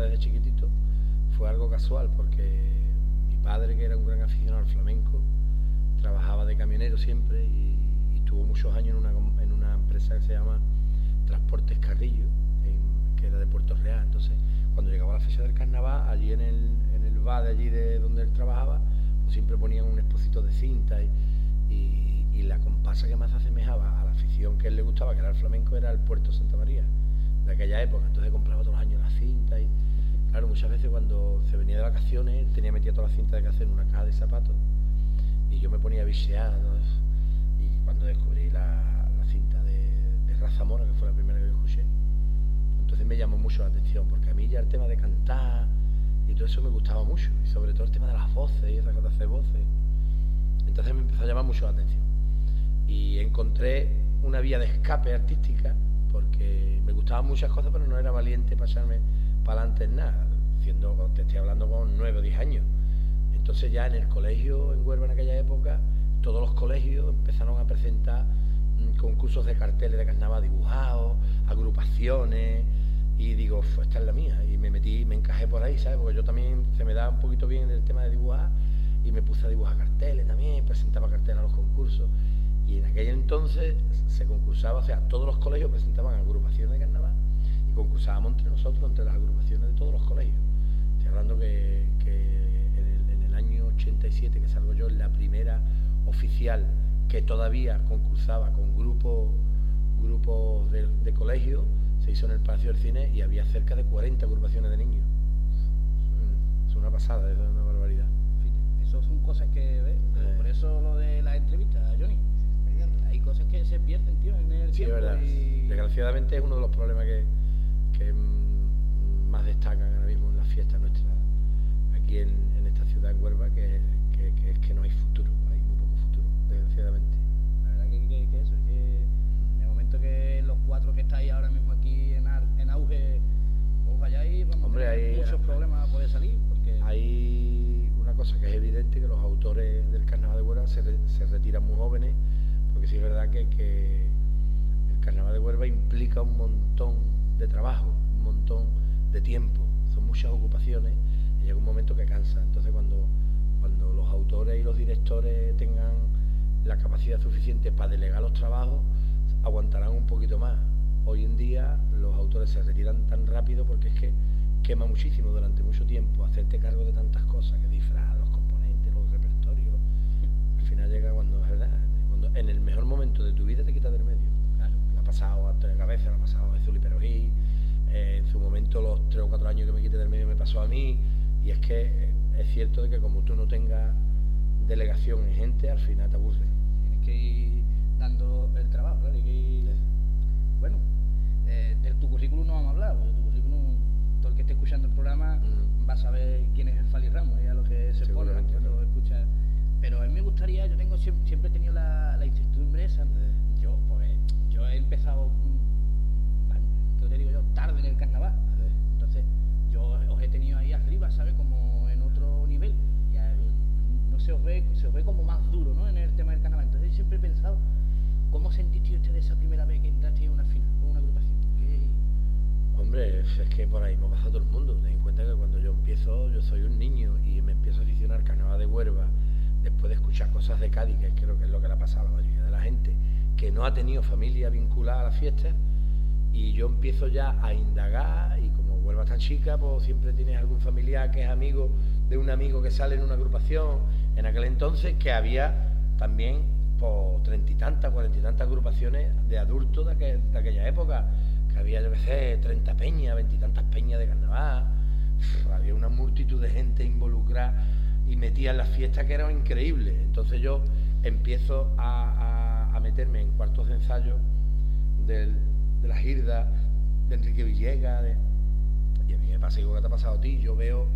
desde chiquitito, fue algo casual, porque mi padre, que era un gran aficionado al flamenco, trabajaba de camionero siempre y, y estuvo muchos años en una, en una empresa que se llama Transportes Carrillo, que era de Puerto Real. Entonces, cuando llegaba la fecha del carnaval, allí en el, en el bar de allí de donde él trabajaba, pues siempre ponían un exposito de cinta y, y- la comparsa que más asemejaba a la afición que él le gustaba, que era el flamenco, era el Puerto Santa María, de aquella época. Entonces compraba todos los años la cinta y, claro, muchas veces cuando se venía de vacaciones, tenía metida toda la cinta de hacer en una caja de zapatos y yo me ponía a bichear y cuando descubrí la, la cinta de, de Raza Mora, que fue la primera que yo escuché, entonces me llamó mucho la atención, porque a mí ya el tema de cantar y todo eso me gustaba mucho, y sobre todo el tema de las voces y esas cosas de voces. Entonces me empezó a llamar mucho la atención. Y encontré una vía de escape artística, porque me gustaban muchas cosas, pero no era valiente para echarme para adelante en nada, siendo, te estoy hablando con nueve o diez años. Entonces ya en el colegio, en Huelva en aquella época, todos los colegios empezaron a presentar mm, concursos de carteles de carnaval dibujados, agrupaciones, y digo, "Fue, esta es la mía. Y me metí, me encajé por ahí, ¿sabes? Porque yo también se me da un poquito bien el tema de dibujar, y me puse a dibujar carteles también, presentaba carteles a los concursos. Y en aquel entonces se concursaba, o sea, todos los colegios presentaban agrupaciones de carnaval concursábamos entre nosotros, entre las agrupaciones de todos los colegios. Estoy hablando que, que en, el, en el año 87 que salgo yo, la primera oficial que todavía concursaba con grupos grupos de, de colegio, se hizo en el Palacio del Cine y había cerca de 40 agrupaciones de niños. Es- una pasada, es una barbaridad. Eso son cosas que, ¿ves? Eh. Por eso lo de la entrevista, Johnny. Hay cosas que se pierden, tío, en el Sí, es tiempo. verdad. y- Desgraciadamente es uno de los problemas que, que, más destacan ahora mismo en las fiestas ¿cómo sentiste usted esa primera vez que entraste en una final, con una agrupación? ¿Qué- Hombre, es que por ahí me pasa todo el mundo. Ten en cuenta que cuando yo empiezo, yo soy un niño y me empiezo a aficionar al carnaval de Huelva, después de escuchar cosas de Cádiz, que creo que es lo que le ha pasado a la mayoría de la gente, que no ha tenido familia vinculada a la fiesta, y yo empiezo ya a indagar, y como Huelva es tan chica, pues siempre tienes algún familiar que es amigo de un amigo que sale en una agrupación, en aquel entonces que había también por treinta y tantas, cuarenta y tantas agrupaciones de adultos de, aquel- de aquella época, que había, yo sé, 30 peñas, veintitantas peñas de carnaval, había una multitud de gente involucrada y metida en las fiestas que era increíble. Entonces yo empiezo a, meterme en cuartos de ensayo de la Girda, de Enrique Villegas, y a mí me pasa igual que te ha pasado a ti, yo veo,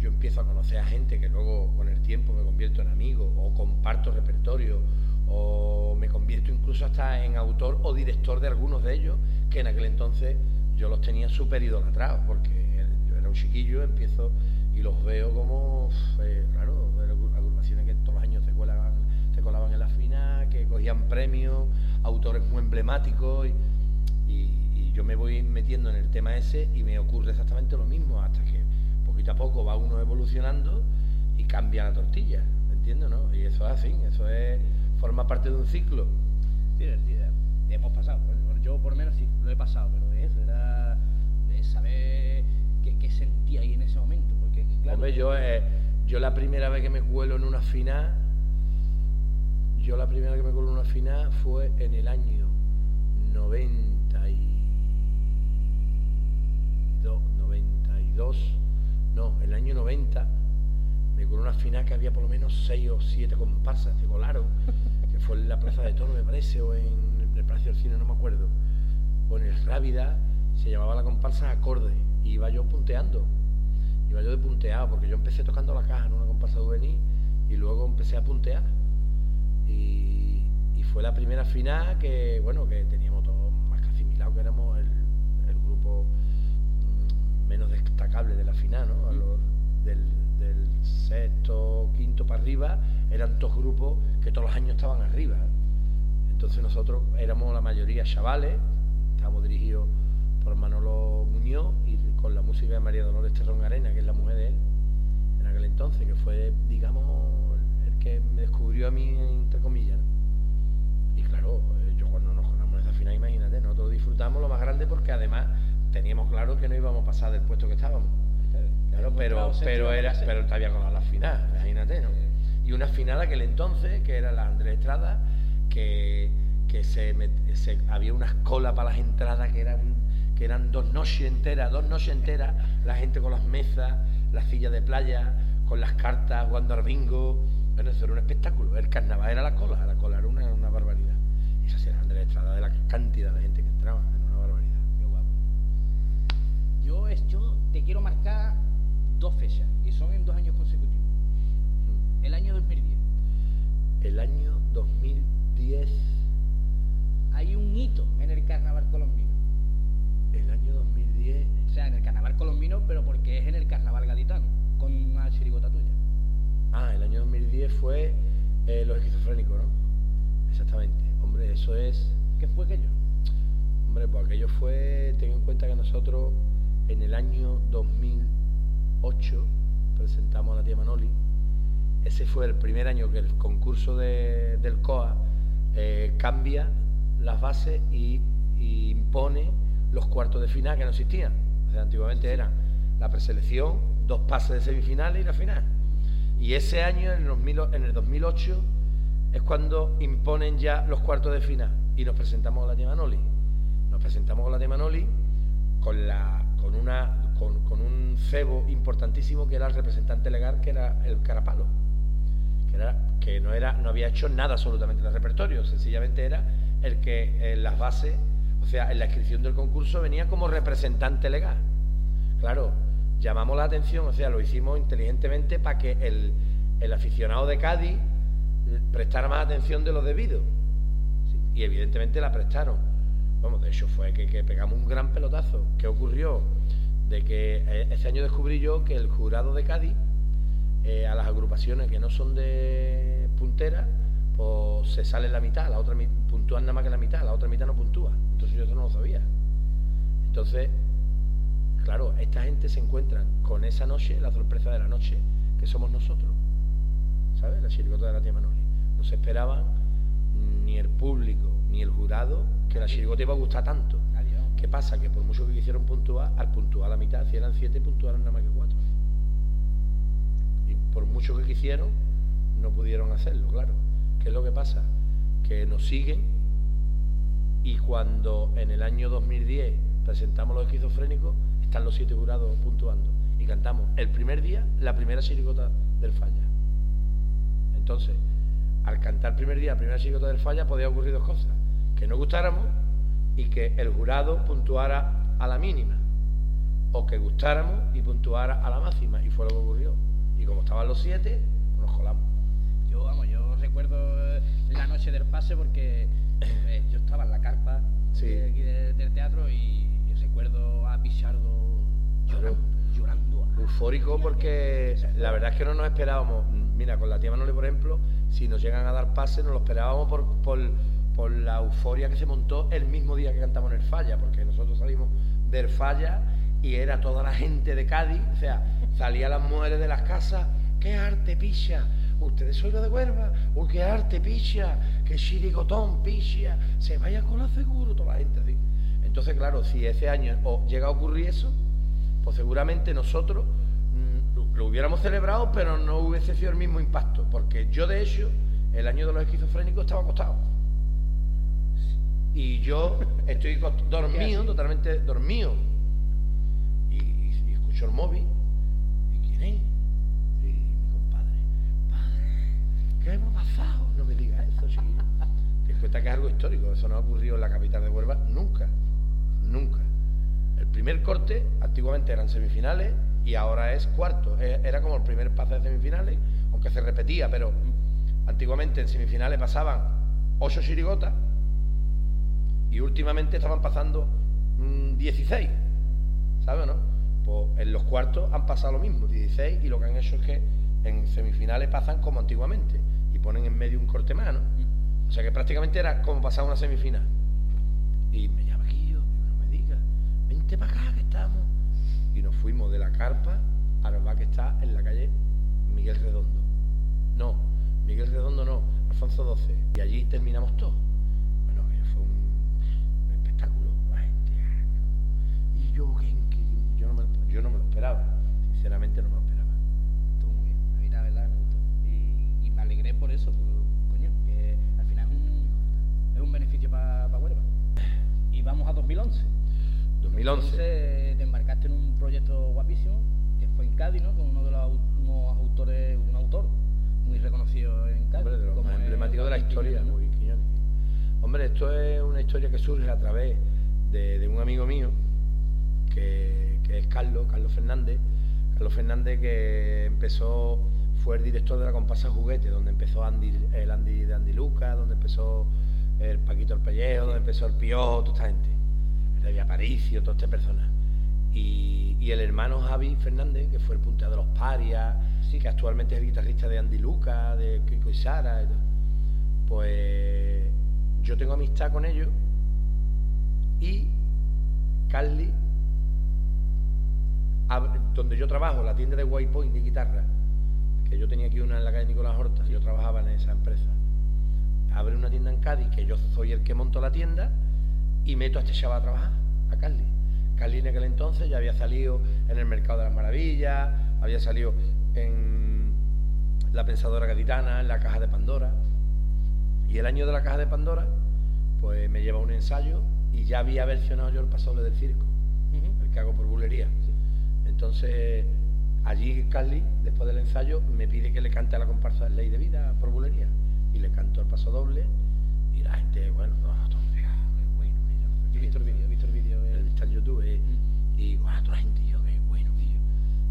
yo empiezo a conocer a gente que luego con el tiempo me convierto en amigo, o comparto repertorio, o me convierto incluso hasta en autor o director de algunos de ellos, que en aquel entonces yo los tenía súper idolatrados, porque yo era un chiquillo, empiezo y los veo como, eh, claro, agrupaciones que todos los años te colaban, te colaban en la final, que cogían premios, autores muy emblemáticos, y, yo me voy metiendo en el tema ese y me ocurre exactamente lo mismo, hasta que poquito a poco va uno evolucionando y cambia la tortilla, ¿me entiendes? No? Y eso es así, eso es forma parte de un ciclo. Sí, hemos pasado, yo por menos sí, lo he pasado, pero eso, era de saber qué, sentía ahí en ese momento. Porque, claro, yo, eh, yo la primera vez que me cuelo en una final, yo la primera vez que me cuelo en una final fue en el año 92, 92, no, el año 90, me cuelo en una final que había por lo menos seis o siete comparsas, se colaron, que fue en la Plaza de Toro, me parece, o en el Palacio del Cine, no me acuerdo, o en el Rábida, se llamaba la comparsa Acorde, y iba yo punteando, iba yo de punteado, porque yo empecé tocando la caja en una comparsa juvenil, y luego empecé a puntear, y, fue la primera final que, bueno, que teníamos todos más que asimilado, que éramos el, grupo mm, menos destacable de la final, ¿no? del, del sexto, quinto para arriba, eran dos grupos que todos los años estaban arriba. Entonces nosotros éramos la mayoría chavales, estábamos dirigidos por Manolo Muñoz y con la música de María Dolores Terrón Arena, que es la mujer de él, en aquel entonces, que fue, digamos, el que me descubrió a mí, entre comillas. Y claro, eh, yo cuando nos conocemos en esa final, imagínate, nosotros disfrutamos lo más grande porque además teníamos claro que no íbamos a pasar del puesto que estábamos. Claro, pero, pero era, pero todavía con la final, imagínate, ¿no? Y una final aquel entonces, que era la Andrés Estrada, que, se, había unas colas para las entradas que eran, que eran dos noches enteras, dos noches enteras, la gente con las mesas, las sillas de playa, con las cartas, jugando al bingo. Bueno, eso era un espectáculo. El carnaval era la cola, la cola era una, barbaridad. Y esa era Andrés Estrada de la cantidad de gente que entraba, era una barbaridad. Qué guapo. Yo, yo te quiero marcar dos fechas, y son en dos años consecutivos. El año 2010. El año 2010 hay un hito en el carnaval colombino. El año 2010. O sea, en el carnaval colombino, pero porque es en el carnaval gaditano, con una chirigota tuya. Ah, el año 2010 fue eh, los esquizofrénicos, ¿no? Exactamente. Hombre, eso es. ¿Qué fue aquello? Hombre, pues aquello fue. Ten en cuenta que nosotros en el año 2008 presentamos a la tía Manoli. Ese fue el primer año que el concurso del COA eh, cambia las bases y, impone los cuartos de final que no existían. O sea, antiguamente eran la preselección, dos pases de semifinales y la final. Y ese año, en el, en el 2008, es cuando imponen ya los cuartos de final y nos presentamos con la tía Manoli. Nos presentamos con la tía Manoli con, la, con, una, con, con un cebo importantísimo que era el representante legal, que era el Carapalo que, no, era, no había hecho nada absolutamente en el repertorio, sencillamente era el que en las bases, o sea, en la inscripción del concurso venía como representante legal. Claro, llamamos la atención, o sea, lo hicimos inteligentemente para que el, aficionado de Cádiz prestara más atención de lo debido. y evidentemente la prestaron. Vamos, de hecho fue que, que, pegamos un gran pelotazo. ¿Qué ocurrió? De que eh, ese año descubrí yo que el jurado de Cádiz eh, a las agrupaciones que no son de puntera, pues se sale la mitad, la otra puntúan nada más que la mitad, la otra mitad no puntúa. Entonces yo eso no lo sabía. Entonces, claro, esta gente se encuentra con esa noche, la sorpresa de la noche, que somos nosotros. ¿Sabes? La chirigota de la tía Manoli. No se esperaba ni el público ni el jurado que la chirigota iba a gustar tanto. ¿Qué pasa? Que por mucho que quisieron puntuar, al puntuar la mitad, si eran siete, puntuaron nada más que cuatro por mucho que quisieron, no pudieron hacerlo, claro. ¿Qué es lo que pasa? Que nos siguen y cuando en el año 2010 presentamos los esquizofrénicos, están los siete jurados puntuando y cantamos el primer día la primera chirigota del falla. Entonces, al cantar el primer día, la primera chicota del falla, podía ocurrir dos cosas. Que no gustáramos y que el jurado puntuara a la mínima. O que gustáramos y puntuara a la máxima. Y fue lo que ocurrió. Y como estaban los siete, nos colamos. Yo, vamos, yo recuerdo eh, la noche del pase porque eh, yo estaba en la carpa de aquí del teatro y, recuerdo a Pichardo llorando. llorando Eufórico porque la verdad es que no nos esperábamos. Mira, con la tía Manole, por ejemplo, si nos llegan a dar pase, nos lo esperábamos por, por, la euforia que se montó el mismo día que cantamos en el Falla, porque nosotros salimos del Falla y era toda la gente de Cádiz, o sea, salían las mujeres de las casas, ¡qué arte picha! Ustedes son de Huelva, uy, qué arte picha, qué chirigotón picha, se vaya con la seguro, toda la gente así. Entonces, claro, si ese año llega a ocurrir eso, pues seguramente nosotros lo hubiéramos celebrado, pero no hubiese sido el mismo impacto, porque yo de hecho, el año de los esquizofrénicos estaba acostado. Y yo estoy dormido, totalmente dormido. Y, escucho el móvil. ¿Y quién es? Y mi compadre. Padre, ¿qué hemos pasado? No me digas eso, chiquillo. Te cuenta que es algo histórico. Eso no ha ocurrido en la capital de Huelva nunca. Nunca. El primer corte, antiguamente eran semifinales, y ahora es cuarto. E, era como el primer pase de semifinales, aunque se repetía, pero antiguamente en semifinales pasaban ocho chirigotas y últimamente estaban pasando 16, mm, ¿sabes no? Pues en los cuartos han pasado lo mismo, 16, y lo que han hecho es que en semifinales pasan como antiguamente y ponen en medio un corte más, ¿no? O sea que prácticamente era como pasar una semifinal. Y me llama aquí, yo, no me digas, vente para acá que estamos y nos fuimos de la carpa al bar que está en la calle Miguel Redondo. No, Miguel Redondo no, Alfonso XII. Y allí terminamos todo. Bueno, fue un, espectáculo. Y yo, me, yo no me lo esperaba. Sinceramente no me lo esperaba. Estuvo muy bien. A mí la verdad me gustó. Y, me alegré por eso, coño, que al final es un, es un beneficio para Huelva. Y vamos a 2011. 2011. Entonces te embarcaste en un proyecto guapísimo, que fue en Cádiz, ¿no? Con uno de los autores, un autor muy reconocido en Cádiz. Hombre, de los más emblemáticos de la historia, muy Hombre, esto es una historia que surge a través de, un amigo mío, que, es Carlos, Carlos Fernández. Carlos Fernández que empezó, fue el director de la comparsa Juguete, donde empezó Andy, el Andy de Andy Lucas, donde empezó el Paquito el Pellejo, donde empezó el Piojo, toda esta gente de Aparicio, todas estas personas. Y, el hermano Javi Fernández, que fue el punteado de los Parias, sí. que actualmente es el guitarrista de Andy Luca, de Kiko y Sara, pues yo tengo amistad con ellos y Carly, donde yo trabajo, la tienda de White de guitarra, que yo tenía aquí una en la calle Nicolás Horta, yo trabajaba en esa empresa, abre una tienda en Cádiz, que yo soy el que monto la tienda, y meto a este chaval a trabajar, a Carly. Carly en aquel entonces ya había salido en el Mercado de las Maravillas, había salido en La Pensadora Gaditana, en la Caja de Pandora. Y el año de la Caja de Pandora, pues me lleva un ensayo y ya había versionado yo el pasoble del circo, el que hago por bulería. Entonces, allí Carly, después del ensayo, me pide que le cante a la comparsa de Ley de Vida por bulería. Y le canto el paso doble y la gente, bueno, he visto el vídeo, he visto el vídeo. Está en YouTube. Eh, y guau, toda la gente, yo, qué bueno, tío.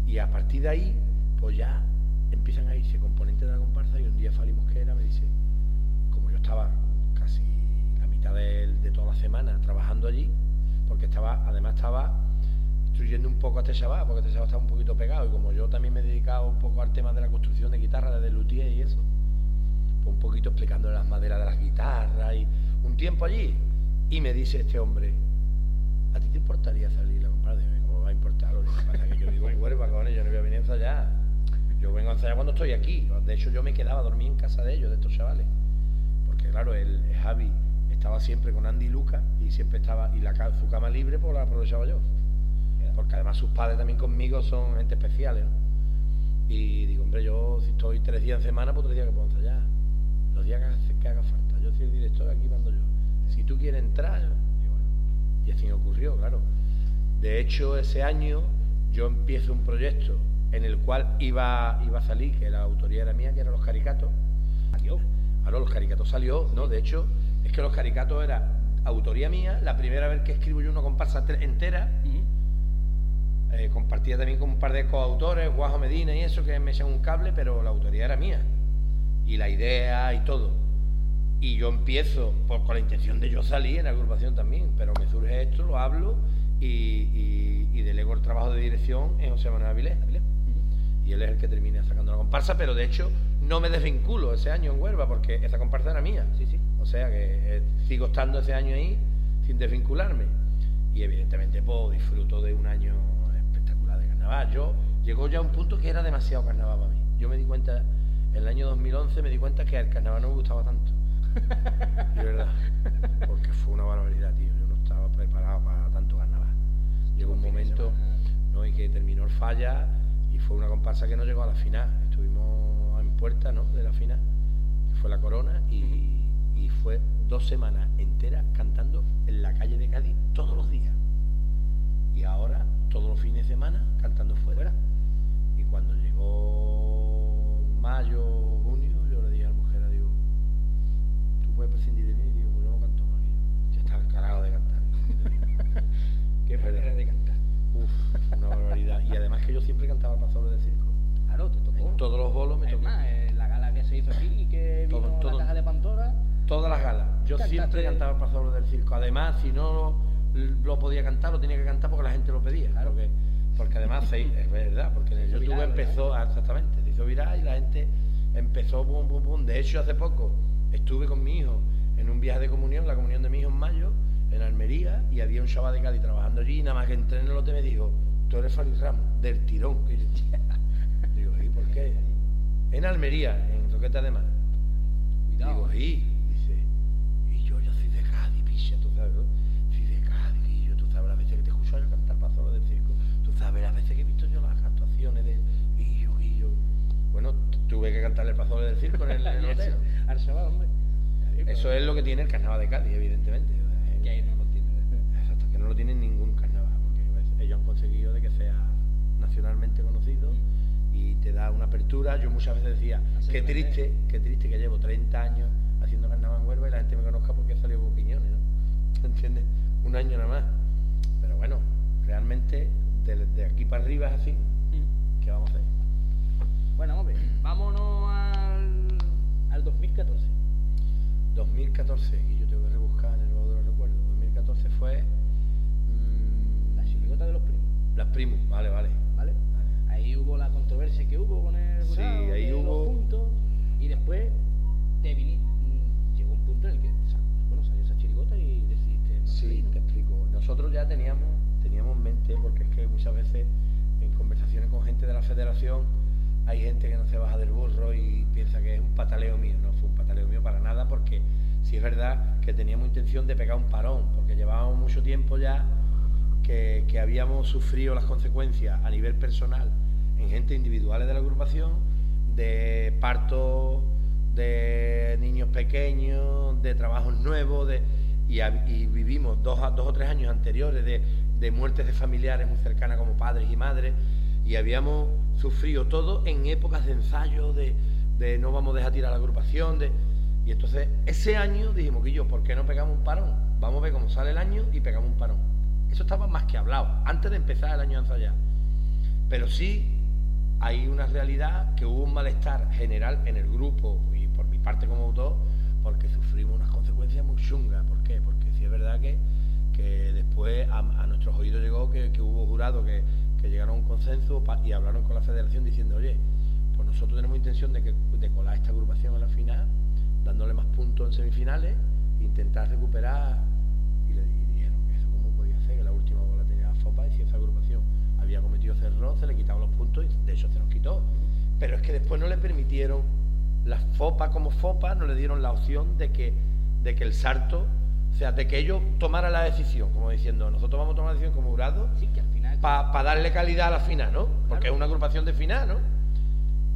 Y a partir de ahí, pues ya empiezan a irse componentes de la comparsa y un día Fali Mosquera me dice, como yo estaba casi la mitad de, de toda la semana trabajando allí, porque estaba, además estaba instruyendo un poco a este chaval, porque este chaval estaba un poquito pegado, y como yo también me he dedicado un poco al tema de la construcción de guitarras, de luthier y eso, pues un poquito explicándole las maderas de las guitarras y un tiempo allí, y me dice este hombre, ¿a ti te importaría salir a comprar? ¿cómo va a importar? Lo que que yo vivo en con yo no voy a venir a ensayar. Yo vengo a ensayar cuando estoy aquí. De hecho, yo me quedaba a dormir en casa de ellos, de estos chavales. Porque claro, el, Javi estaba siempre con Andy y Luca y siempre estaba, y su cama libre pues la aprovechaba yo. Porque además sus padres también conmigo son gente especiales, ¿no? Y digo, hombre, yo si estoy tres días en semana, pues tres días que puedo ensayar. Los días que, haga falta. Yo soy el director, aquí mando yo si tú quieres entrar, y, así ocurrió, claro. De hecho, ese año yo empiezo un proyecto en el cual iba, iba a salir, que la autoría era mía, que eran los caricatos. Adiós. los caricatos salió, ¿no? De hecho, es que los caricatos era autoría mía, la primera vez que escribo yo una comparsa entera. Eh, compartía también con un par de coautores, Guajo Medina y eso, que me echan un cable, pero la autoría era mía. Y la idea y todo. Y yo empiezo por, con la intención de yo salir en la agrupación también, pero me surge esto, lo hablo y, y, delego el trabajo de dirección en José Manuel Avilés. Y él es el que termina sacando la comparsa, pero de hecho no me desvinculo ese año en Huelva porque esa comparsa era mía. Sí, sí. O sea que eh, sigo estando ese año ahí sin desvincularme. Y evidentemente pues disfruto de un año carnaval. Yo llegó ya a un punto que era demasiado carnaval para mí. Yo me di cuenta, en el año 2011 me di cuenta que el carnaval no me gustaba tanto. De verdad. Porque fue una barbaridad, tío. Yo no estaba preparado para tanto carnaval. Llegó un momento ¿no? y que terminó el falla y fue una comparsa que no llegó a la final. Estuvimos en puerta ¿no? de la final, que fue la corona, y, y fue dos semanas enteras cantando en la calle de Cádiz todos los días. Y ahora, todos los fines de semana, cantando fuera. Y cuando llegó mayo, junio, yo le dije a la mujer, digo, tú puedes prescindir de mí, digo, pues yo no canto más aquí. Ya está cargado de cantar. Qué manera de cantar. Uf, una barbaridad. Y además que yo siempre cantaba el pasador del circo. Claro, te tocó. En todos los bolos me tocó. Más, la gala que se hizo aquí, que vino Todo, todo. la caja de Pandora. Todas las galas. Yo siempre cantaba el pasador del circo. Además, si no lo, podía cantar, lo tenía que cantar porque la gente lo pedía. Claro. Porque, porque además, es verdad, porque en el YouTube viral, empezó, ah, exactamente, se hizo viral y la gente empezó, pum. De hecho, hace poco estuve con mi hijo en un viaje de comunión, la comunión de mi hijo en mayo, en Almería, y había un chaval de Cádiz trabajando allí, y nada más que entré en el hotel me dijo, tú eres Félix Ramos, del tirón. Y digo, ¿y por qué? En Almería, en Roqueta de Mar. Cuidado. Digo, y las veces que he visto yo las actuaciones de Guillo, Guillo. Bueno, tuve que cantarle el pasolos del circo en el, en el hotel. hombre. Eso es lo que tiene el carnaval de Cádiz, evidentemente. Que ahí no lo tiene. Exacto, que no lo tiene ningún carnaval, porque ellos han conseguido de que sea nacionalmente conocido y te da una apertura. Yo muchas veces decía, qué que triste, qué triste que llevo 30 años haciendo carnaval en Huelva y la gente me conozca porque salido con Quiñones, ¿no? ¿Entiendes? Un año nada más. Pero bueno, realmente de, de aquí para arriba es así. ¿Qué vamos a hacer? Bueno, vamos a ver. Vámonos al, al 2014. 2014, y yo tengo que rebuscar en el baúl de los recuerdos. 2014 fue... mm, La chirigota de los primos, Las primos, vale, vale. ¿vale? Ahí hubo la controversia que hubo con el Sí, jurado ahí de los hubo- puntos y después te vini- mm, llegó un punto en el que bueno, salió esa chirigota y decidiste no Sí, te explico. Nosotros ya teníamos, porque es que muchas veces en conversaciones con gente de la federación hay gente que no se baja del burro y piensa que es un pataleo mío. No fue un pataleo mío para nada, porque sí es verdad que teníamos intención de pegar un parón, porque llevábamos mucho tiempo ya que, habíamos sufrido las consecuencias a nivel personal en gente individuales de la agrupación, de partos de niños pequeños, de trabajos nuevos, de, y, y vivimos dos, dos o tres años anteriores de, de muertes de familiares muy cercanas como padres y madres, y habíamos sufrido todo en épocas de ensayo, de, de no vamos a dejar tirar la agrupación, de, y entonces ese año dijimos que yo, ¿por qué no pegamos un parón? Vamos a ver cómo sale el año y pegamos un parón. Eso estaba más que hablado, antes de empezar el año a ensayar. Pero sí hay una realidad que hubo un malestar general en el grupo y por mi parte como autor, porque sufrimos unas consecuencias muy chungas. ¿Por qué? Porque sí es verdad que, que después a, a nuestros oídos llegó que, hubo jurados que, llegaron a un consenso y hablaron con la federación diciendo, oye, pues nosotros tenemos intención de, que, de colar esta agrupación en la final, dándole más puntos en semifinales, e intentar recuperar. Y dijeron que eso cómo podía ser, que la última bola tenía FOPA y si esa agrupación había cometido ese error, se le quitaban los puntos y de hecho se los quitó. Pero es que después no le permitieron, la FOPA como FOPA, no le dieron la opción de que, de que el Sarto, o sea, de que ellos tomaran la decisión, como diciendo, nosotros vamos a tomar la decisión como jurado Sí, para darle calidad a la final, ¿no? Porque Claro. es una agrupación de final, ¿no?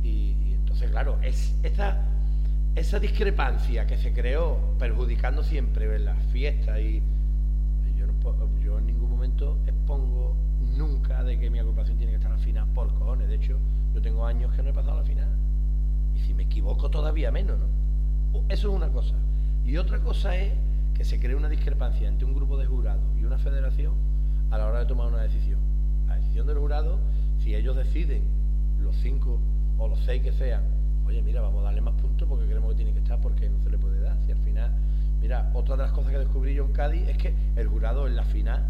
Y, y entonces, claro, es esa, esa discrepancia que se creó perjudicando siempre las fiestas y, yo, no, po- yo en ningún momento expongo nunca de que mi agrupación tiene que estar a la final por cojones. De hecho, yo tengo años que no he pasado a la final. Y si me equivoco todavía menos, ¿no? Eso es una cosa. Y otra cosa es que se cree una discrepancia entre un grupo de jurados y una federación a la hora de tomar una decisión. La decisión del jurado, si ellos deciden, los cinco o los seis que sean, oye, mira, vamos a darle más puntos porque creemos que tiene que estar porque no se le puede dar. Si al final, mira, otra de las cosas que descubrí yo en Cádiz es que el jurado en la final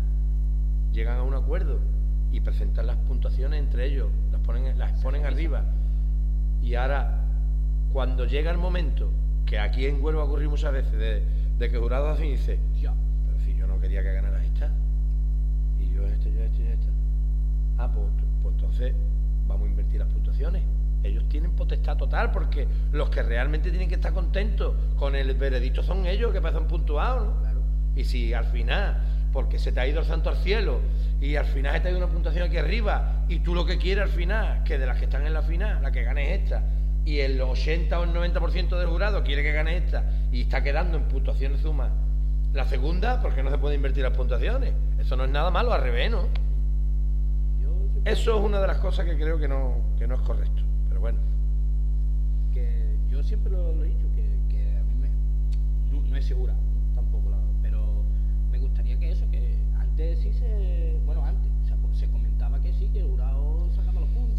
llegan a un acuerdo y presentan las puntuaciones entre ellos, las ponen, las ponen arriba. Y ahora, cuando llega el momento, que aquí en Huelva ocurrió muchas veces, de, que el jurado así dice, ya, pero si yo no quería que ganara esta, y yo este, yo este, yo esta. Ah, pues, pues entonces vamos a invertir las puntuaciones. Ellos tienen potestad total porque los que realmente tienen que estar contentos con el veredicto son ellos que pasan puntuados, ¿no? Y si al final, porque se te ha ido el santo al cielo y al final se te ha ido una puntuación aquí arriba y tú lo que quieres al final, que de las que están en la final, la que gane esta, y el 80 o el 90% del jurado quiere que gane esta y está quedando en puntuaciones suma la segunda, porque no se puede invertir las puntuaciones. Eso no es nada malo, al revés, ¿no? Eso es una de las cosas que creo que no, que no es correcto bueno. Que yo siempre lo, he dicho, que, a mí me, no, es segura, tampoco, pero me gustaría que eso, que antes sí se.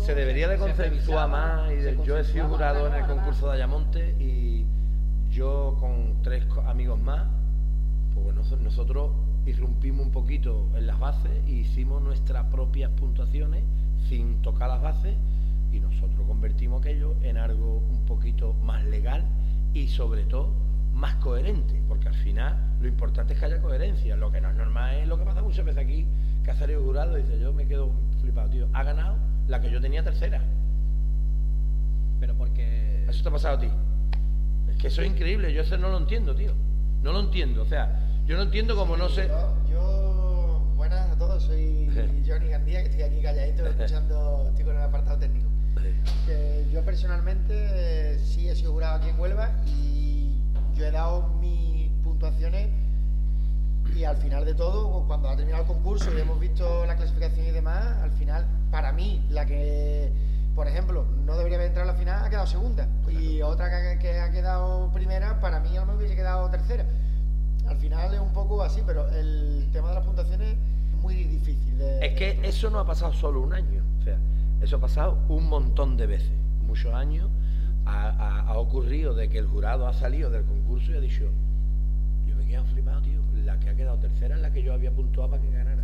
Se debería de consensuar más. Y yo he sido jurado en el concurso de Ayamonte y yo con tres amigos más, pues nosotros irrumpimos un poquito en las bases e hicimos nuestras propias puntuaciones sin tocar las bases y nosotros convertimos aquello en algo un poquito más legal y sobre todo más coherente, porque al final lo importante es que haya coherencia, lo que no es normal es lo que pasa muchas veces aquí, que hacer el jurado dice, yo me quedo flipado, tío, ha ganado la que yo tenía tercera. Pero porque... Eso te ha pasado a ti. Es que eso es increíble, yo eso no lo entiendo, tío. No lo entiendo, o sea, yo no entiendo cómo no sé... Yo, buenas a todos, soy Johnny Gandía, que estoy aquí calladito escuchando, estoy con el apartado técnico yo personalmente eh, sí he sido jurado aquí en Huelva y yo he dado mis puntuaciones y al final de todo, cuando ha terminado el concurso y hemos visto la clasificación y demás, al final, para mí, la que, por ejemplo, no debería haber entrado a la final, ha quedado segunda. Y otra que, ha quedado primera, para mí a lo mejor hubiese quedado tercera. Al final es un poco así, pero el tema de las puntuaciones es muy difícil. es que eso no ha pasado solo un año. O sea, eso ha pasado un montón de veces, muchos años. Ha, ocurrido de que el jurado ha salido del concurso y ha dicho, yo me he quedado flipado, tío, ha quedado tercera es la que yo había puntuado para que ganara.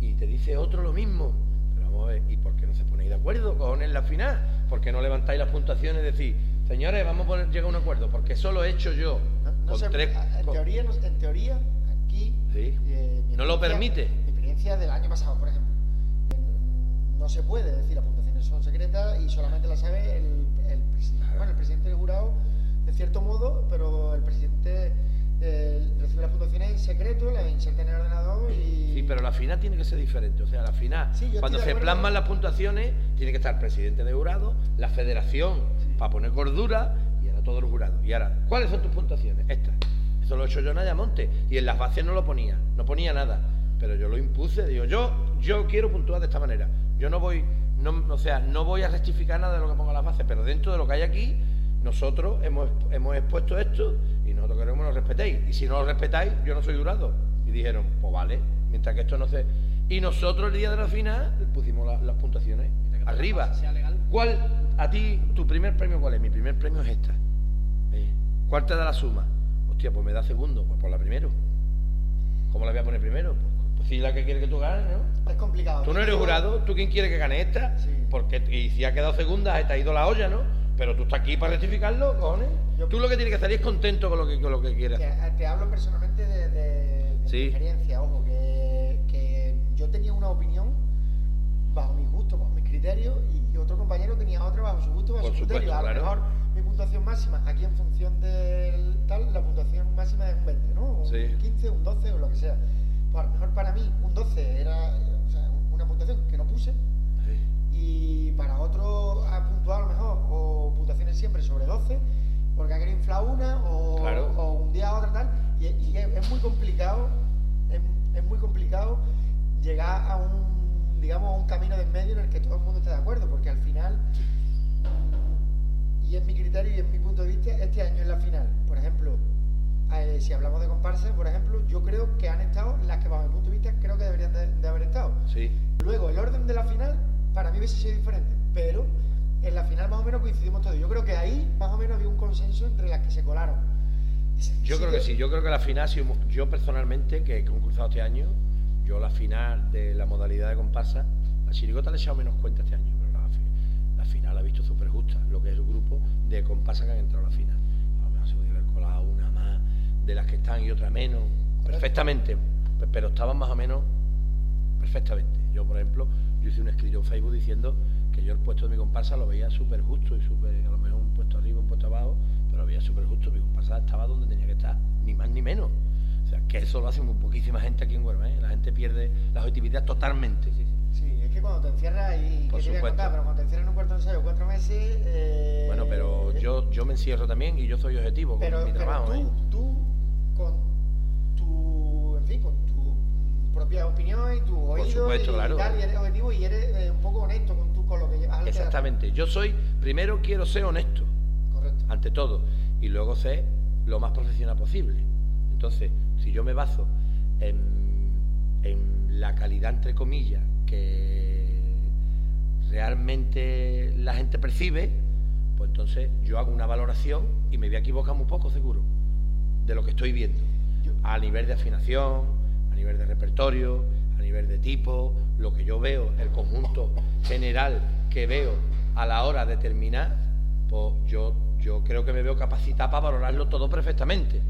Y te dice otro lo mismo. Pero vamos a ver, ¿y por qué no se ponéis de acuerdo, cojones, en la final? ¿Por qué no levantáis las puntuaciones y decís, señores, vamos a llegar a un acuerdo? Porque solo he hecho yo no, en, teoría, en teoría, aquí... Eh, no lo permite. Mi experiencia del año pasado, por ejemplo no se puede decir, las puntuaciones son secretas y solamente las sabe el, presidente. Bueno, el presidente del jurado, de cierto modo, pero el presidente eh, recibe las puntuaciones en secreto, las inserta en el ordenador y... Sí, pero la final tiene que ser diferente. O sea, la final, cuando se plasman las puntuaciones, tiene que estar el presidente de jurado, la federación, para poner cordura, y ahora todos los jurados. Y ahora, ¿cuáles son tus puntuaciones? Estas. Eso lo he hecho yo en Ayamonte. Y en las bases no lo ponía, no ponía nada. Pero yo lo impuse, digo, yo, yo quiero puntuar de esta manera. Yo no voy, no, o sea, no voy a rectificar nada de lo que pongo en las bases, pero dentro de lo que hay aquí, nosotros hemos, hemos expuesto esto y nosotros queremos que lo respetéis. Y si no lo respetáis, yo no soy jurado. Y dijeron, pues vale, mientras que esto no se... Y nosotros el día de la final pusimos las puntuaciones arriba. ¿Cuál, a ti, tu primer premio cuál es? Mi primer premio es esta. Eh, ¿Cuál te da la suma? Hostia, pues me da segundo, pues por la primero. ¿Cómo la voy a poner primero? Pues si la que quiere que tú ganes, ¿no? Es complicado. Tú no eres jurado, tú quién quiere que gane esta, sí. porque y si ha quedado segunda, te ha ido la olla, ¿no? Pero tú estás aquí para rectificarlo, cojones. tú lo que tienes que estar es contento con lo que, con lo que quieras. Te, hablo personalmente de, de, experiencia, ojo, que, que, yo tenía una opinión bajo mi gusto, bajo mis criterios, y, otro compañero tenía otra bajo su gusto, bajo su criterio. A lo mejor mi puntuación máxima, aquí en función del tal, la puntuación máxima es un 20, ¿no? Un 15, un 12 o lo que sea a lo mejor para una, o, un día otra tal. Y, es, muy complicado, es, muy complicado llegar a un, digamos, a un camino de en medio en el que todo el mundo esté de acuerdo, porque al final, y y es mi criterio y es mi punto de vista, este año en la final, por ejemplo, eh, si hablamos de comparsas, por ejemplo, yo creo que han estado las que, bajo mi punto de vista, creo que deberían de, haber estado. Sí. Luego, el orden de la final, para mí hubiese sido diferente, pero en la final más o menos coincidimos todos. Yo creo que ahí más o menos había un consenso entre las que se colaron. Yo creo que sí, yo creo que la final, yo personalmente, que he concursado este año, yo la final de la modalidad de comparsa, la chirigota le he echado menos cuenta este año, pero la, final la he visto súper justa, lo que es el grupo de comparsa que han entrado a la final. A lo mejor se podría haber colado una más de las que están y otra menos, perfectamente, pero estaban más o menos perfectamente. Yo, por ejemplo, yo hice un escrito en Facebook diciendo que yo el puesto de mi comparsa lo veía súper justo y súper, a lo mejor un puesto arriba, un puesto abajo, pero lo veía súper justo, mi comparsa estaba donde tenía que estar, ni más ni menos. O sea, que eso lo hace muy poquísima gente aquí en Huelva, ¿eh? la gente pierde la objetividad totalmente. Sí, sí. sí, es que cuando te encierras y Por que contar, pero cuando te encierras en un cuarto de ensayo cuatro meses... Eh, bueno, pero yo, yo me encierro también y yo soy objetivo con mi trabajo. Pero tú, ¿eh? tú, con tu, en fin, con tu propia opinión y tu oído y, claro. tal, y eres objetivo y eres eh, un poco honesto con, tu, con lo que llevas Exactamente. Yo soy, primero quiero ser honesto. Correcto. Ante todo. Y luego ser lo más profesional posible. Entonces, si yo me baso en, en la calidad, entre comillas, que realmente la gente percibe, pues entonces yo hago una valoración y me voy a equivocar muy poco, seguro, de lo que estoy viendo. A nivel de afinación, a nivel de repertorio, a nivel de tipo, lo que yo veo, el conjunto general que veo a la hora de terminar, pues yo, yo creo que me veo capacitado para valorarlo todo perfectamente.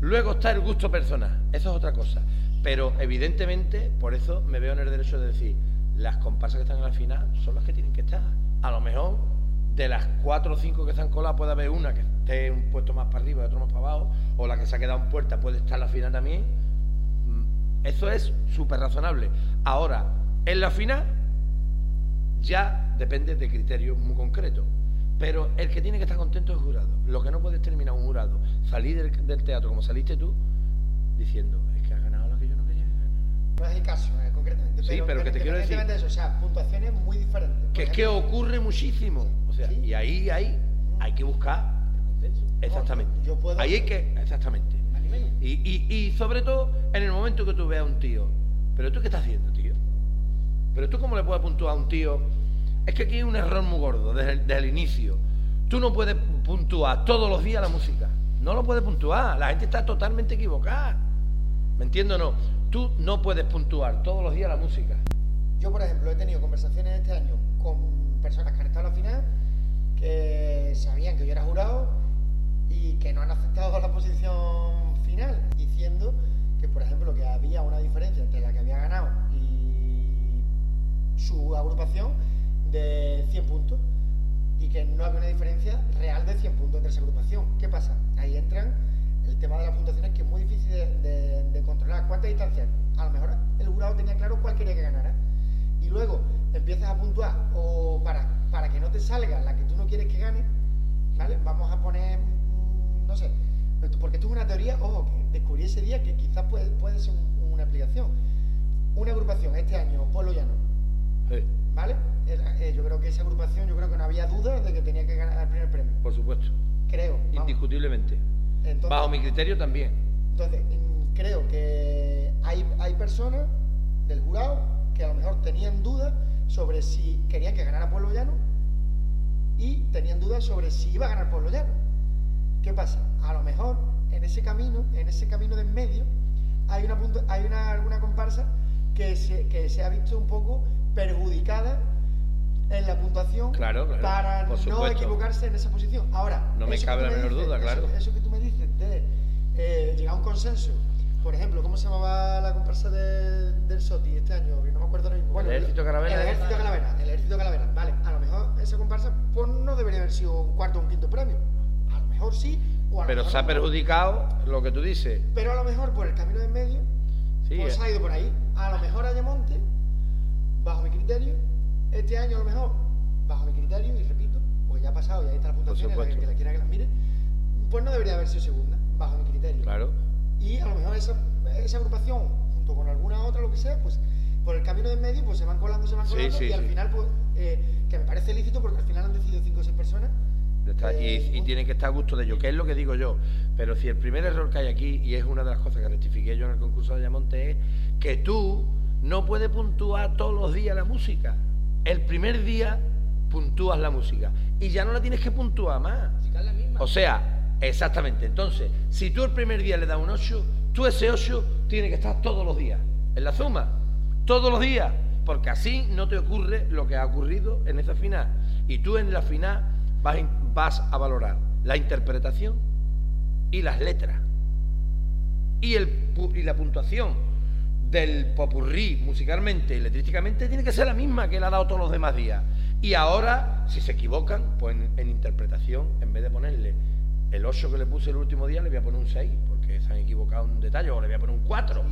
Luego está el gusto personal, eso es otra cosa. Pero evidentemente, por eso me veo en el derecho de decir, las comparsas que están en la final son las que tienen que estar. A lo mejor de las cuatro o cinco que están coladas puede haber una que esté un puesto más para arriba y otro más para abajo, o la que se ha quedado en puerta puede estar en la final también. Mm, eso es súper razonable. Ahora, en la final ya depende de criterios muy concretos. Pero el que tiene que estar contento es el jurado. Lo que no puedes terminar un jurado, salir del, teatro como saliste tú, diciendo, es que ha ganado lo que yo no quería ganar. No es el caso, eh, concretamente. Sí, pero, que te quiero decir. De eso, o sea, puntuaciones muy diferentes. Que es que ocurre muchísimo. O sea, y ahí, ahí hay que buscar Exactamente. Ahí hay que. Exactamente. Y, y, y sobre todo en el momento que tú veas a un tío. Pero tú qué estás haciendo. Pero tú cómo le puedes puntuar a un tío es que aquí hay un error muy gordo desde el, inicio. Tú no puedes puntuar todos los días la música. No lo puedes puntuar. La gente está totalmente equivocada. ¿Me entiendo o no? Tú no puedes puntuar todos los días la música. Yo, por ejemplo, he tenido conversaciones este año con personas que han estado a la final, que sabían que yo era jurado y que no han aceptado la posición final, diciendo que, por ejemplo, que había una diferencia entre la que había ganado su agrupación de 100 puntos y que no había una diferencia real de 100 puntos entre esa agrupación. ¿Qué pasa? Ahí entran el tema de las puntuaciones que es muy difícil de, controlar. ¿Cuántas distancias? A lo mejor el jurado tenía claro cuál quería que ganara. Y luego empiezas a puntuar o para, para que no te salga la que tú no quieres que gane, ¿vale? Vamos a poner, mm, no sé, porque esto es una teoría, ojo, que descubrí ese día que quizás puede, puede ser una aplicación. Una agrupación este año, Pueblo Llano. ¿Vale? Eh, yo creo que esa agrupación, yo creo que no había duda de que tenía que ganar el primer premio. Por supuesto. Creo. Indiscutiblemente. Bajo mi criterio también. Entonces, mm, creo que hay, hay personas del jurado que a lo mejor tenían dudas sobre si querían que ganara Pueblo Llano y tenían dudas sobre si iba a ganar Pueblo Llano. ¿Qué pasa? A lo mejor en ese camino, en ese camino de en medio, hay una, hay una alguna comparsa que se, que se ha visto un poco perjudicada en la puntuación para no equivocarse en esa posición. Ahora, no me cabe la menor duda, claro. Eso, que tú me dices de eh, llegar a un consenso. Por ejemplo, ¿cómo se llamaba la comparsa del SOTI este año? Que no me acuerdo ahora mismo. Bueno, el Ejército Calavera. El Ejército Calavera, el Ejército Calavera. Vale, a lo mejor esa comparsa pues, no debería haber sido un cuarto o un quinto premio. A lo mejor sí, o a Pero se ha perjudicado lo que tú dices. Pero a lo mejor por el camino de en medio, sí, pues ha ido por ahí. A lo mejor Ayamonte bajo mi criterio, este año a lo mejor, bajo mi criterio, y repito, pues ya ha pasado, y ahí está la puntuación, la que, la quiera que la mire, pues no debería haber sido segunda, bajo mi criterio. Claro. Y a lo mejor esa, esa agrupación, junto con alguna otra, lo que sea, pues por el camino de medio, pues se van colando, se van colando, y al final, pues, eh, que me parece lícito porque al final han decidido cinco o seis personas. y, tiene que estar a gusto de ello, que es lo que digo yo. Pero si el primer error que hay aquí, y es una de las cosas que rectifiqué yo en el concurso de Ayamonte, es que tú no puedes puntuar todos los días la música. El primer día puntúas la música y ya no la tienes que puntuar más. O sea, exactamente. Entonces, si tú el primer día le das un 8, tú ese 8 tiene que estar todos los días en la suma, todos los días, porque así no te ocurre lo que ha ocurrido en esa final. Y tú en la final vas, vas a valorar la interpretación y las letras. Y, el, y la puntuación del popurrí musicalmente y letrísticamente tiene que ser la misma que le ha dado todos los demás días. Y ahora, si se equivocan, pues en, interpretación, en vez de ponerle el 8 que le puse el último día, le voy a poner un 6, porque se han equivocado en un detalle, o le voy a poner un 4.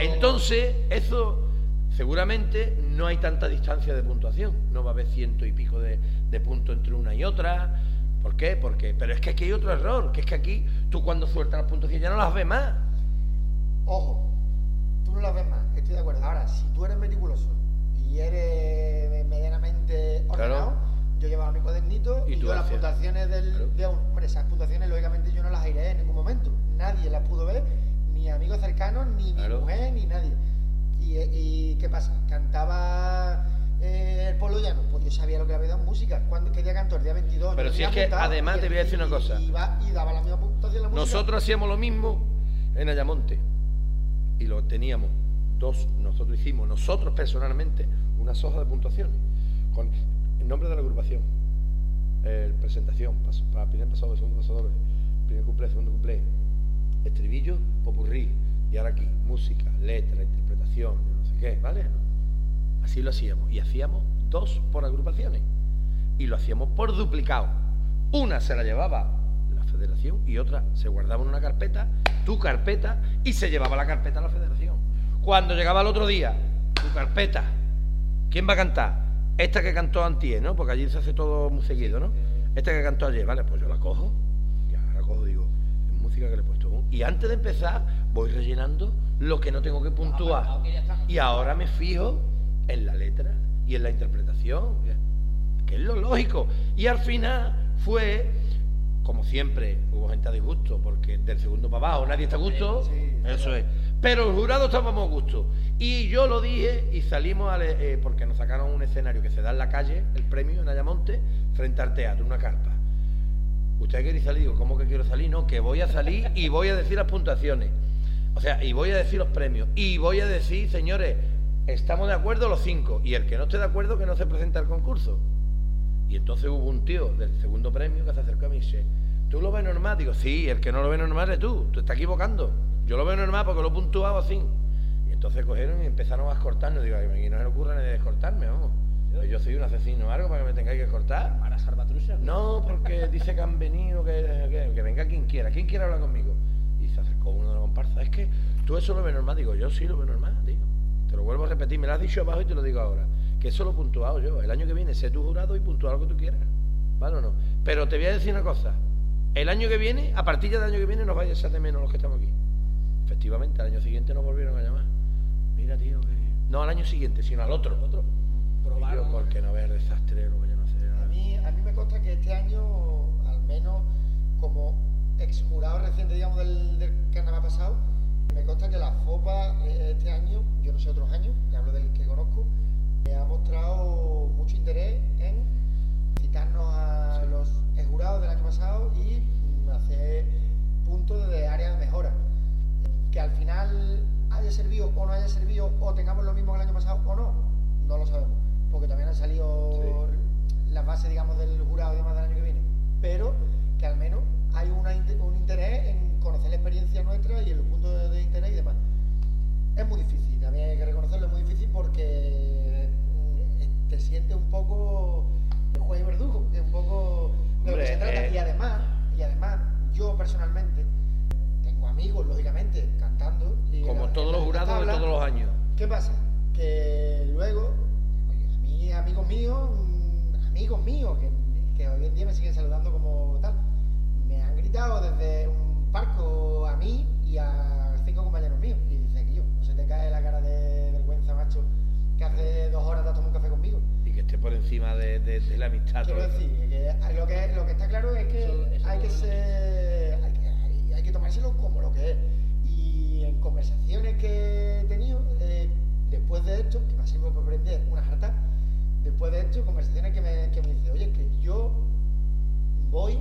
Entonces, eso seguramente no hay tanta distancia de puntuación. No va a haber ciento y pico de, de puntos entre una y otra. ¿Por qué? Porque, pero es que aquí hay otro error, que es que aquí tú cuando sueltas las puntuaciones ya no las ves más. Ojo, tú no las ves más, estoy de acuerdo. Ahora, si tú eres meticuloso y eres medianamente ordenado, yo llevaba mi cuadernito y, yo las puntuaciones del, de hombre, esas puntuaciones lógicamente yo no las iré en ningún momento. Nadie las pudo ver, ni amigos cercanos, ni mi mujer, ni nadie. Y, ¿qué pasa? Cantaba eh, el Polo Llano, pues yo sabía lo que había dado en música. ¿Cuándo, ¿Qué día cantó? El día 22. Pero si es que además te voy a decir una cosa. Y, daba la misma puntuación la música. Nosotros hacíamos lo mismo en Ayamonte. Y lo teníamos dos, nosotros hicimos, nosotros personalmente, una soja de puntuación con el nombre de la agrupación, presentación, para primer pasado, segundo pasado, primer cumple, segundo cumple, estribillo, popurrí, y ahora aquí, música, letra, interpretación, no sé qué, ¿vale? Así lo hacíamos. Y hacíamos dos por agrupaciones. Y lo hacíamos por duplicado. Una se la llevaba federación y otra se guardaba en una carpeta, tu carpeta, y se llevaba la carpeta a la federación. Cuando llegaba el otro día, tu carpeta, ¿quién va a cantar? Esta que cantó Antier, ¿no? Porque allí se hace todo muy seguido, ¿no? Esta que cantó ayer, vale, pues yo la cojo, ya la cojo, digo, es música que le he puesto. Y antes de empezar, voy rellenando lo que no tengo que puntuar. Y ahora me fijo en la letra y en la interpretación, que es lo lógico. Y al final fue, como siempre, hubo gente a disgusto, porque del segundo para abajo nadie está a gusto, eso es. Pero el jurado estábamos a gusto. Y yo lo dije y salimos, eh, porque nos sacaron un escenario que se da en la calle, el premio en Ayamonte, frente al teatro, una carpa. ¿Usted quiere salir? Digo, ¿cómo que quiero salir? No, que voy a salir y voy a decir las puntuaciones. O sea, y voy a decir los premios. Y voy a decir, señores, estamos de acuerdo los cinco. Y el que no esté de acuerdo, que no se presenta al concurso. Y entonces hubo un tío del segundo premio que se acercó a mí y dice, ¿tú lo ves normal? Digo, sí, el que no lo ve normal es tú. Tú estás equivocando. Yo lo veo normal porque lo he puntuado así. Y entonces cogieron y empezaron a cortarnos. Digo, aquí no se le ocurra ni de cortarme, vamos. Yo soy un asesino o algo para que me tengáis que cortar. ¿Para salvatrucha? No, porque dice que han venido, que, que, venga quien quiera. ¿Quién quiere hablar conmigo? Y se acercó uno de los comparsas. Es que tú eso lo ves normal. Digo, yo sí lo veo normal, digo. Te lo vuelvo a repetir. Me lo has dicho abajo y te lo digo ahora. Que eso lo he puntuado yo. El año que viene sé tu jurado y puntuar lo que tú quieras. ¿Vale o no? Pero te voy a decir una cosa. El año que viene, a partir del año que viene, nos vaya a echar de menos los que estamos aquí. Efectivamente, al año siguiente nos volvieron a llamar. Mira, tío, que... No al año siguiente, sino al otro. otro. Probaron. porque no ver desastre, lo vayan a hacer. A mí, a mí me consta que este año, al menos como ex jurado reciente, digamos, del, del carnaval pasado, me consta que la FOPA eh, este año, yo no sé otros años, que hablo del que conozco, ha mostrado mucho interés en citarnos a los jurados del año pasado y mm, hacer puntos de área de mejora. Que al final haya servido o no haya servido o tengamos lo mismo que el año pasado o no, no lo sabemos, porque también han salido las bases, digamos, del jurado y demás del año que viene, pero que al menos hay un interés en conocer la experiencia nuestra y en los puntos de, interés y demás. Es muy difícil, también hay que reconocerlo, es muy difícil porque te sientes un poco juez y verdugo, que es un poco de lo que se trata. Eh. Y además, y además, yo personalmente, amigos, lógicamente, cantando. Como todos los jurados de todos los años. ¿Qué pasa? Que luego, a mí, amigos míos, mm, amigos míos, que, que, hoy en día me siguen saludando como tal, me han gritado desde un parco a mí de, de, la amistad. Quiero decir, que lo, que, lo que está claro es que hay que ser. Hay que, hay que tomárselo como lo que es. Y en conversaciones que he tenido, eh, después de esto, que me ha servido para aprender una jarta, después de esto, conversaciones que me, que me dice, oye, que yo voy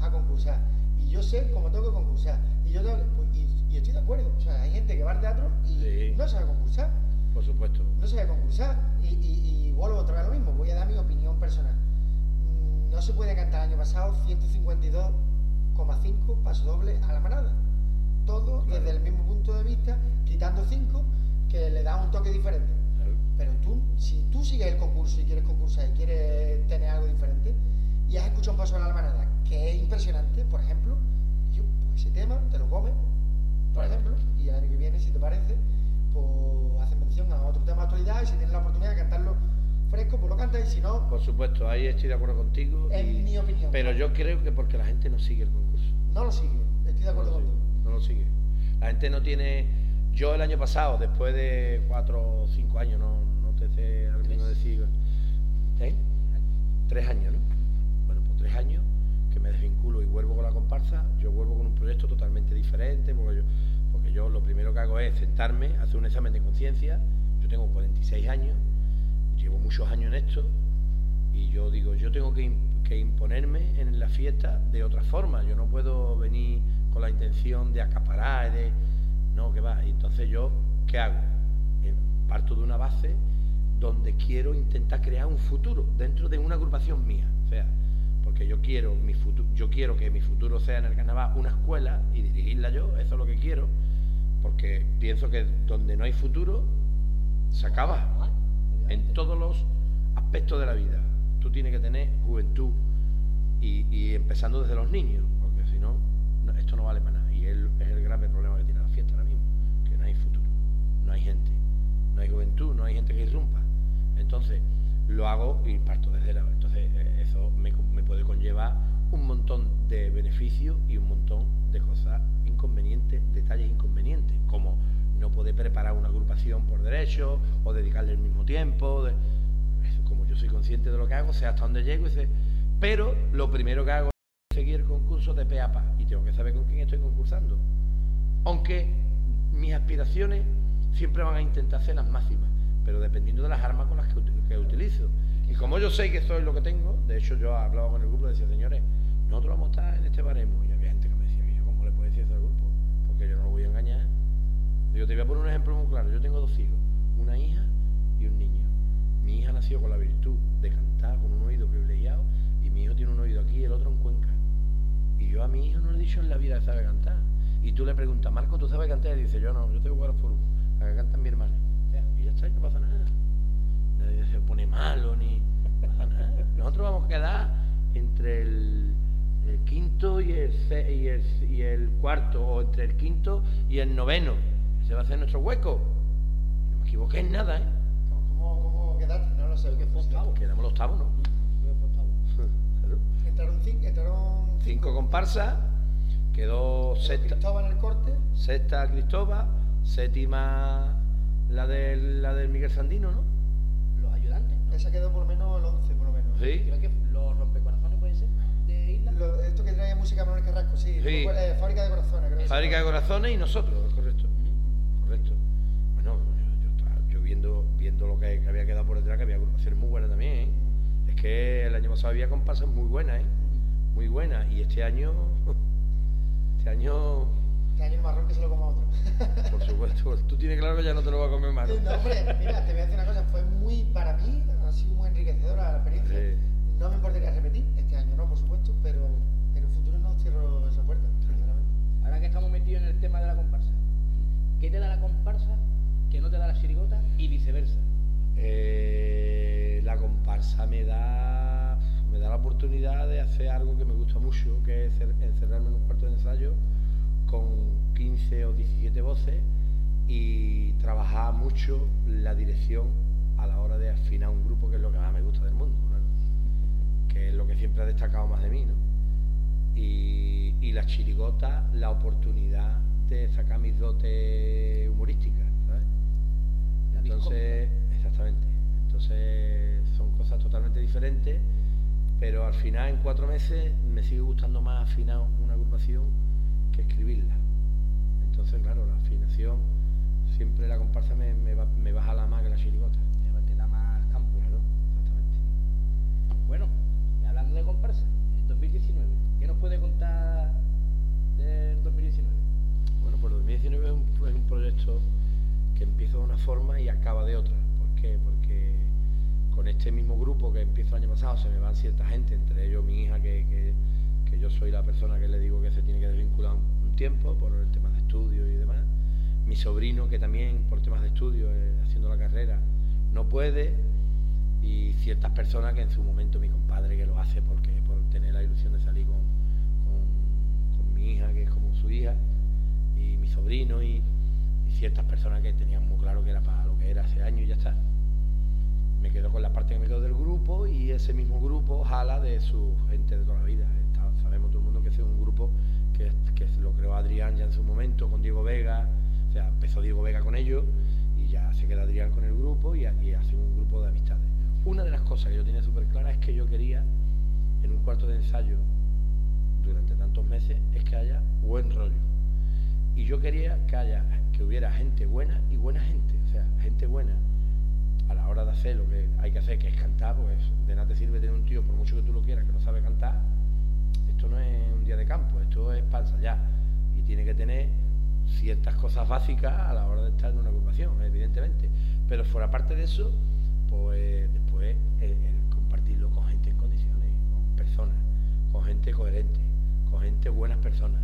a concursar y yo sé cómo tengo que concursar y yo tengo pues, y, estoy de acuerdo. O sea, hay gente que va al teatro y no sabe concursar. Por supuesto. No sabe concursar y, y, y vuelvo otra vez lo mismo. Voy a dar mi opinión personal. Mm, no se puede cantar el año pasado 152,5 paso doble a la manada. Todo desde el mismo punto de vista, quitando 5 que le da un toque diferente. Pero tú, si tú sigues el concurso y quieres concursar y quieres tener algo diferente, y has escuchado un paso de la almanada que es impresionante, por ejemplo, yo, pues ese tema te lo comes, por ejemplo, y el año que viene, si te parece, pues haces mención a otro tema de actualidad y si tienes la oportunidad de cantarlo fresco, pues lo cantas y si no... Por supuesto, ahí estoy de acuerdo contigo. En mi opinión. Pero yo creo que porque la gente no sigue el concurso. No lo sigue, estoy de acuerdo no contigo. no lo sigue. La gente no tiene... Yo el año pasado, después de cuatro o cinco años, no, no te sé al menos decir... ¿Eh? Tres años, ¿no? tres años que me desvinculo y vuelvo con la comparsa, yo vuelvo con un proyecto totalmente diferente, porque yo, porque yo lo primero que hago es sentarme, hacer un examen de conciencia, yo tengo 46 años, llevo muchos años en esto, y yo digo, yo tengo que, imponerme en la fiesta de otra forma, yo no puedo venir con la intención de acaparar, de... No, que va, entonces yo, ¿qué hago? Eh, parto de una base donde quiero intentar crear un futuro dentro de una agrupación mía, o sea, porque yo quiero mi futuro, yo quiero que mi futuro sea en el carnaval una escuela y dirigirla yo, eso es lo que quiero, porque pienso que donde no hay futuro se acaba en todos los aspectos de la vida. Tú tienes que tener juventud y, empezando desde los niños, porque si no, esto no vale para nada. Y es, es el grave problema que tiene la fiesta ahora mismo, que no hay futuro, no hay gente, no hay juventud, no hay gente que irrumpa. Entonces, lo hago y parto desde la... Entonces eh, eso me, puede conllevar un montón de beneficios y un montón de cosas inconvenientes, detalles inconvenientes, no poder preparar una agrupación por derecho o dedicarle el mismo tiempo. como yo soy consciente de lo que hago, sé hasta dónde llego, pero lo primero que hago es seguir el concurso de pe y tengo que saber con quién estoy concursando. Aunque mis aspiraciones siempre van a intentar ser las máximas pero dependiendo de las armas con las que, utilizo. Y como yo sé que es lo que tengo, de hecho yo hablaba con el grupo y decía, señores, nosotros vamos a estar en este baremo. Y había gente que me decía, cómo le puedo decir eso al grupo, porque yo no lo voy a engañar. Yo te voy a poner un ejemplo muy claro. Yo tengo dos hijos, una hija y un niño. Mi hija nació con la virtud de cantar con un oído privilegiado y mi hijo tiene un oído aquí y el otro en Cuenca. Y yo a mi hijo no le he dicho en la vida que sabe cantar. Y tú le preguntas, Marco, ¿tú sabes cantar? Y dice, yo no, yo tengo jugar al fútbol, a que cantan mi hermana y ya está, no pasa nada. Nadie se pone malo ni pasa nada. Nosotros vamos a quedar entre el, quinto y el, y, y el cuarto, o entre el quinto y el noveno. Va a ser nuestro hueco. No me equivoqué en nada, ¿eh? ¿Cómo, cómo quedaste? No lo sé. ¿Qué fue octavo? Quedamos los octavos, ¿no? Entraron, cinco, entraron cinco. cinco comparsas. Quedó sexta. Cristóbal en el corte. Sexta Cristóbal, séptima la del, la del Miguel Sandino, ¿no? Los ayudantes. Esa quedó por lo menos el 11, por lo menos. Sí. Creo que los rompecorazones puede ser de Isla. esto que trae música Manuel Carrasco, sí. sí. Eh, fábrica de corazones, creo. Fábrica de corazones y nosotros, correcto. Correcto. Bueno, yo, yo estaba yo viendo, viendo lo que, había quedado por detrás, que había agrupaciones muy buenas también, ¿eh? Es que el año pasado había comparsas muy buenas, ¿eh? Muy buenas. Y este año. Este año este año el marrón que se lo coma otro. Por supuesto, tú tienes claro que ya no te lo va a comer más. No, hombre, mira, te voy a decir una cosa, fue muy, para mí, ha sido muy enriquecedora que es encerrarme en un cuarto de ensayo con 15 o 17 voces y trabajar mucho la dirección a la hora de afinar un grupo, que es lo que más me gusta del mundo, que es lo que siempre ha destacado más de mí. ¿no? Y, y la chirigota, la oportunidad de sacar mis dotes humorísticas. ¿sabes? Entonces, exactamente. Entonces son cosas totalmente diferentes pero al final en cuatro meses me sigue gustando más afinar una agrupación que escribirla. Entonces, claro, la afinación, siempre la comparsa me, me, baja la más que la chirigota. Te da más campo. Claro, exactamente. Bueno, y hablando de comparsa, en 2019, ¿qué nos puede contar del 2019? Bueno, pues 2019 es un, es un proyecto que empieza de una forma y acaba de otra. ¿Por qué? Porque con este mismo grupo que empiezo el año pasado se me van cierta gente, entre ellos mi hija, que, que, yo soy la persona que le digo que se tiene que desvincular un, tiempo por el tema de estudio y demás. Mi sobrino, que también por temas de estudio, eh, haciendo la carrera, no puede. Y ciertas personas que en su momento, mi compadre que lo hace porque por tener la ilusión de salir con, con, mi hija, que es como su hija, y mi sobrino, y, ciertas personas que tenían muy claro que era para lo que era hace años y ya está me quedo con la parte que me quedo del grupo y ese mismo grupo jala de su gente de toda la vida. sabemos todo el mundo que es un grupo que, lo creó Adrián ya en su momento con Diego Vega, o sea, empezó Diego Vega con ellos y ya se queda Adrián con el grupo y aquí hace un grupo de amistades. Una de las cosas que yo tenía súper clara es que yo quería, en un cuarto de ensayo, durante tantos meses, es que haya buen rollo. Y yo quería que haya, que hubiera gente buena y buena gente, o sea, gente buena a la hora de hacer lo que hay que hacer, que es cantar, pues de nada te sirve tener un tío, por mucho que tú lo quieras, que no sabe cantar. Esto no es un día de campo, esto es para ensayar. Y tiene que tener ciertas cosas básicas a la hora de estar en una agrupación, evidentemente. Pero fuera parte de eso, pues después el, compartirlo con gente en condiciones, con personas, con gente coherente, con gente buenas personas,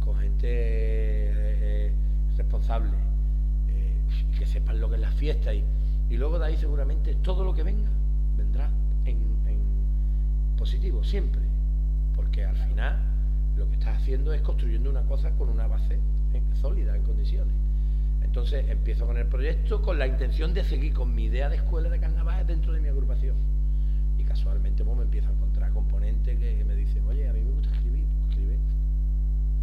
con gente eh, eh, responsable, eh, y que sepan lo que es la fiesta y y luego de ahí seguramente todo lo que venga vendrá en, positivo, siempre. Porque al final lo que estás haciendo es construyendo una cosa con una base sólida, en condiciones. Entonces empiezo con el proyecto con la intención de seguir con mi idea de escuela de carnaval dentro de mi agrupación. Y casualmente pues, me empiezo a encontrar componentes que me dicen, oye, a mí me gusta escribir, pues escribe.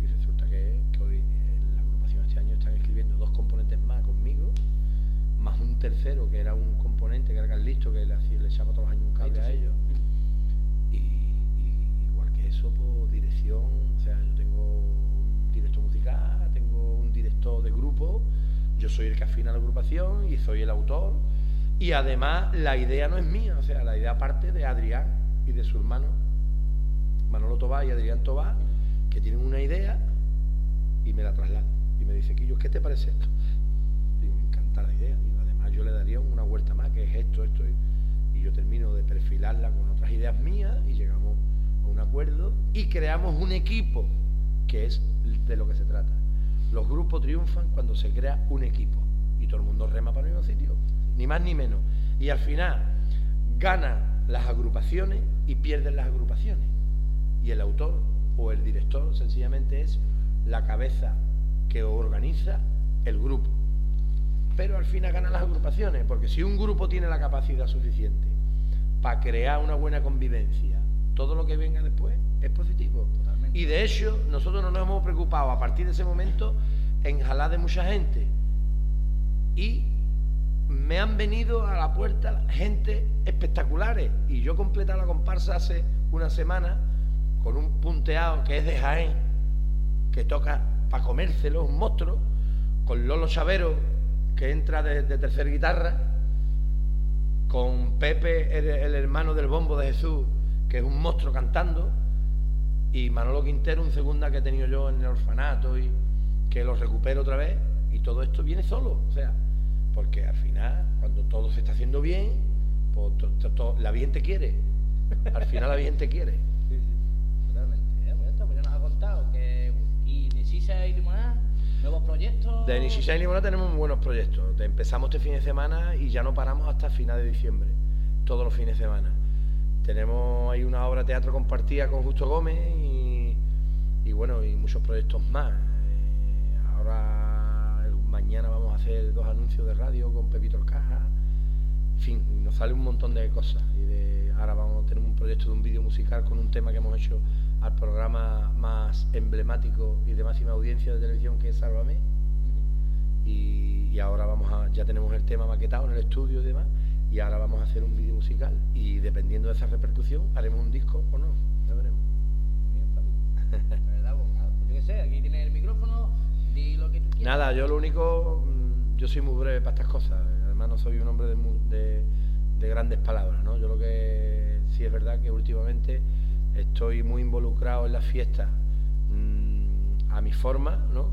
Y resulta que, que hoy en la agrupación este año están escribiendo dos componentes más más un tercero que era un componente que era listo que le, le echaba todos los años un cable a ellos. Y, igual que eso, pues dirección, o sea, yo tengo un director musical, tengo un director de grupo, yo soy el que afina la agrupación y soy el autor. Y además la idea no es mía, o sea, la idea parte de Adrián y de su hermano Manolo Tobá y Adrián Tobá, que tienen una idea y me la trasladan. Y me dice, Quillo, ¿qué te parece esto? Digo, me encanta la idea, yo le daría una vuelta más, que es esto, esto, y yo termino de perfilarla con otras ideas mías y llegamos a un acuerdo y creamos un equipo, que es de lo que se trata. Los grupos triunfan cuando se crea un equipo y todo el mundo rema para el mismo sitio, ni más ni menos. Y al final ganan las agrupaciones y pierden las agrupaciones. Y el autor o el director sencillamente es la cabeza que organiza el grupo pero al final ganan las agrupaciones, porque si un grupo tiene la capacidad suficiente para crear una buena convivencia, todo lo que venga después es positivo. Y de hecho, nosotros no nos hemos preocupado a partir de ese momento en jalar de mucha gente. Y me han venido a la puerta gente espectaculares. Y yo completé la comparsa hace una semana con un punteado que es de Jaén, que toca para comérselo, un monstruo, con Lolo Chavero, que entra de, tercer guitarra, con Pepe, el, hermano del bombo de Jesús, que es un monstruo cantando, y Manolo Quintero, un segunda que he tenido yo en el orfanato y que lo recupero otra vez, y todo esto viene solo, o sea, porque al final, cuando todo se está haciendo bien, pues la bien te quiere, al final la bien te quiere. Sí, sí, totalmente. Eh, pues ya nos ha contado que y de Sisa y Limonada ¿Nuevos proyectos? De Nishisha y Limona tenemos muy buenos proyectos. Empezamos este fin de semana y ya no paramos hasta final de diciembre, todos los fines de semana. Tenemos ahí una obra de teatro compartida con Justo Gómez y, bueno, y muchos proyectos más. Eh, ahora, mañana vamos a hacer dos anuncios de radio con Pepito Caja. En fin, nos sale un montón de cosas. Y ahora vamos a tener un proyecto de un vídeo musical con un tema que hemos hecho al programa más emblemático y de máxima audiencia de televisión que es Sálvame. Y, ahora vamos a, ya tenemos el tema maquetado en el estudio y demás. y ahora vamos a hacer un vídeo musical y dependiendo de esa repercusión haremos un disco o no, ya veremos. ¿Verdad? Yo qué sé, aquí tienes el micrófono, di lo que tú quieras. Nada, yo lo único, mm, yo soy muy breve para estas cosas, además no soy un hombre de, de, grandes palabras, ¿no? Yo lo que sí es verdad que últimamente estoy muy involucrado en las fiestas mm, a mi forma, ¿no?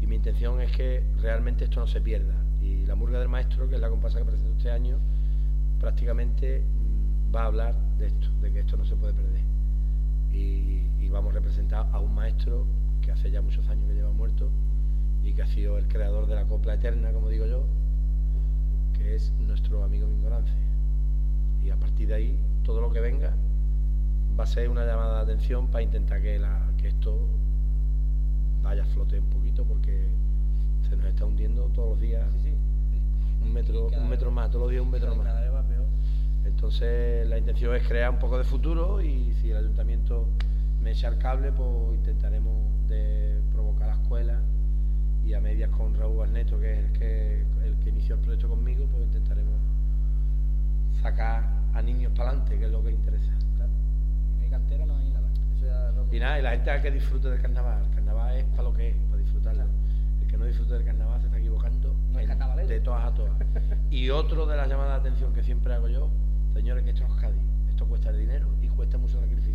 Y mi intención es que realmente esto no se pierda. Y la murga del maestro, que es la comparsa que presento este año, prácticamente mm, va a hablar de esto, de que esto no se puede perder. Y, vamos a representar a un maestro que hace ya muchos años que lleva muerto y que ha sido el creador de la copla eterna, como digo yo, que es nuestro amigo Mingorance. Y a partir de ahí, todo lo que venga va a ser una llamada de atención para intentar que, la, que esto vaya a flote un poquito, porque se nos está hundiendo todos los días un metro, un metro más, todos los días un metro más. Entonces la intención es crear un poco de futuro y si el ayuntamiento me echa el cable, pues intentaremos de provocar la escuela y a medias con Raúl Arneto, que es el que, el que inició el proyecto conmigo, pues intentaremos sacar a niños para adelante, que es lo que interesa. No hay cantera, no hay nada. y nada, y la gente que disfrute del carnaval. El carnaval es para lo que es, para disfrutarlo. El que no disfrute del carnaval se está equivocando de todas a todas. y otro de las llamadas de atención que siempre hago yo, señores, que esto no es Cádiz. Esto cuesta dinero y cuesta mucho sacrificio.